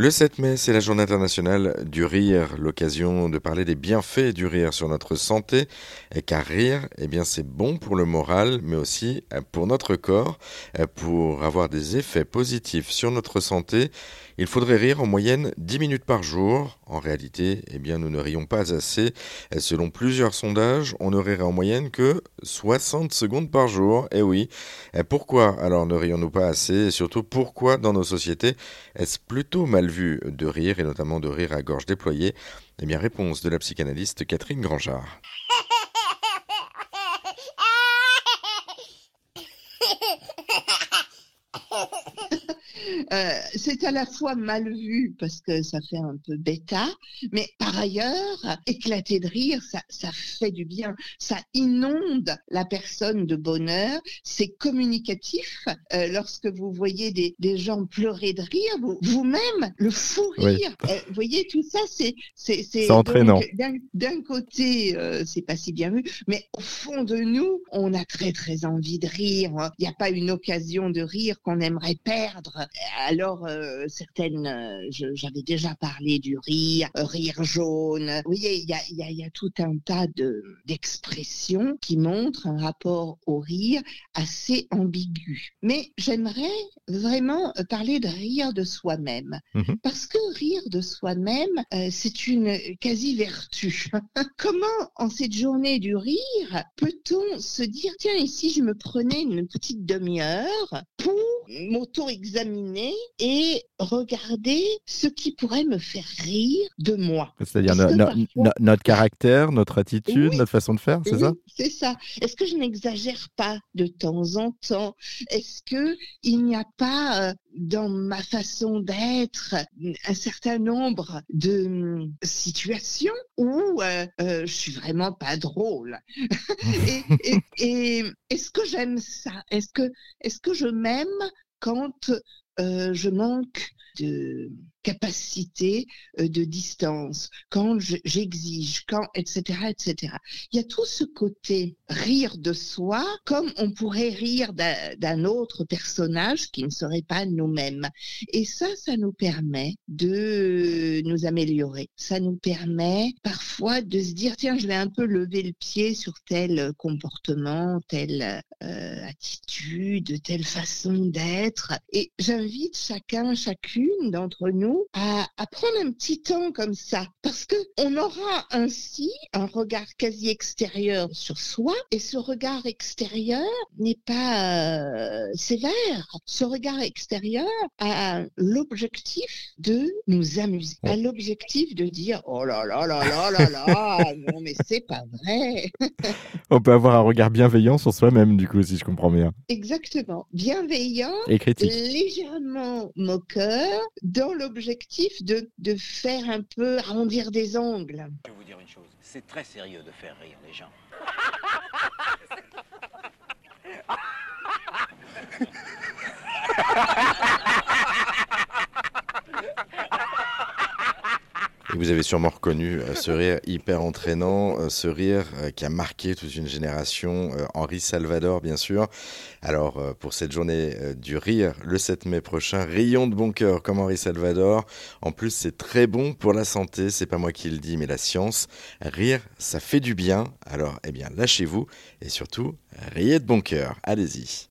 Le 7 mai, c'est la journée internationale du rire, l'occasion de parler des bienfaits du rire sur notre santé, et car rire, eh bien, c'est bon pour le moral, mais aussi pour notre corps, pour avoir des effets positifs sur notre santé. Il faudrait rire en moyenne 10 minutes par jour. En réalité, eh bien, nous ne rions pas assez. Selon plusieurs sondages, on ne rirait en moyenne que 60 secondes par jour. Eh oui. Pourquoi alors ne rions-nous pas assez? Et surtout, pourquoi dans nos sociétés est-ce plutôt mal vu de rire, et notamment de rire à gorge déployée Eh bien, réponse de la psychanalyste Catherine Grangeard. Euh, c'est à la fois mal vu parce que ça fait un peu bêta, mais par ailleurs, éclater de rire, ça, ça fait du bien. Ça inonde la personne de bonheur. C'est communicatif. Euh, lorsque vous voyez des, des, gens pleurer de rire, vous-même, le fou rire, euh, vous voyez, tout ça, c'est c'est entraînant. D'un côté, c'est pas si bien vu, mais au fond de nous, on a très très envie de rire. Il n'y a pas une occasion de rire qu'on aimerait perdre alors, euh, certaines, euh, j'avais déjà parlé du rire, euh, rire jaune. Vous voyez, il y a, y, a, y a, tout un tas d'expressions qui montrent un rapport au rire assez ambigu. Mais j'aimerais vraiment parler de rire de soi-même. Mmh Parce que rire de soi-même, c'est une quasi-vertu. Comment, en cette journée du rire, peut-on se dire, tiens, ici, je me prenais une petite demi-heure pour m'auto-examiner et regarder ce qui pourrait me faire rire de moi. C'est-à-dire notre caractère, notre attitude, notre façon de faire, c'est ça? C'est ça. Est-ce que je n'exagère pas de temps en temps? Est-ce que il n'y a pas euh, dans ma façon d'être un certain nombre de hum, situations où euh, euh, je suis vraiment pas drôle. Et, et est-ce que j'aime ça? Est-ce que est-ce que je m'aime quand euh, je manque de capacité euh, de distance, quand j'exige, quand etc etc. Il y a tout ce côté rire de soi, comme on pourrait rire d'un autre personnage qui ne serait pas nous-mêmes. Et ça, ça nous permet de nous améliorer. Ça nous permet parfois de se dire tiens, je vais un peu lever le pied sur tel comportement, telle euh, attitude, telle façon d'être. Et j'invite chacun, chacune d'entre nous à, prendre un petit temps comme ça, parce que on aura ainsi un regard quasi extérieur sur soi, et ce regard extérieur n'est pas euh, sévère. Ce regard extérieur a l'objectif de nous amuser, a l'objectif de dire oh là là là là là là, non mais c'est pas vrai. on peut avoir un regard bienveillant sur soi-même, du coup, si je comprends bien. Exactement, bienveillant, et critique, légèrement moqueur, dans l'objectif objectif de, de faire un peu arrondir des angles. Je vais vous dire une chose, c'est très sérieux de faire rire les gens. vous avez sûrement reconnu euh, ce rire hyper entraînant, euh, ce rire euh, qui a marqué toute une génération, Henri Salvador bien sûr. Alors pour cette journée du rire, le 7 mai prochain, rions de bon cœur comme Henri Salvador. En plus c'est très bon pour la santé, c'est pas moi qui le dis mais la science. Rire, ça fait du bien. Alors eh bien lâchez-vous et surtout riez de bon cœur. Allez-y.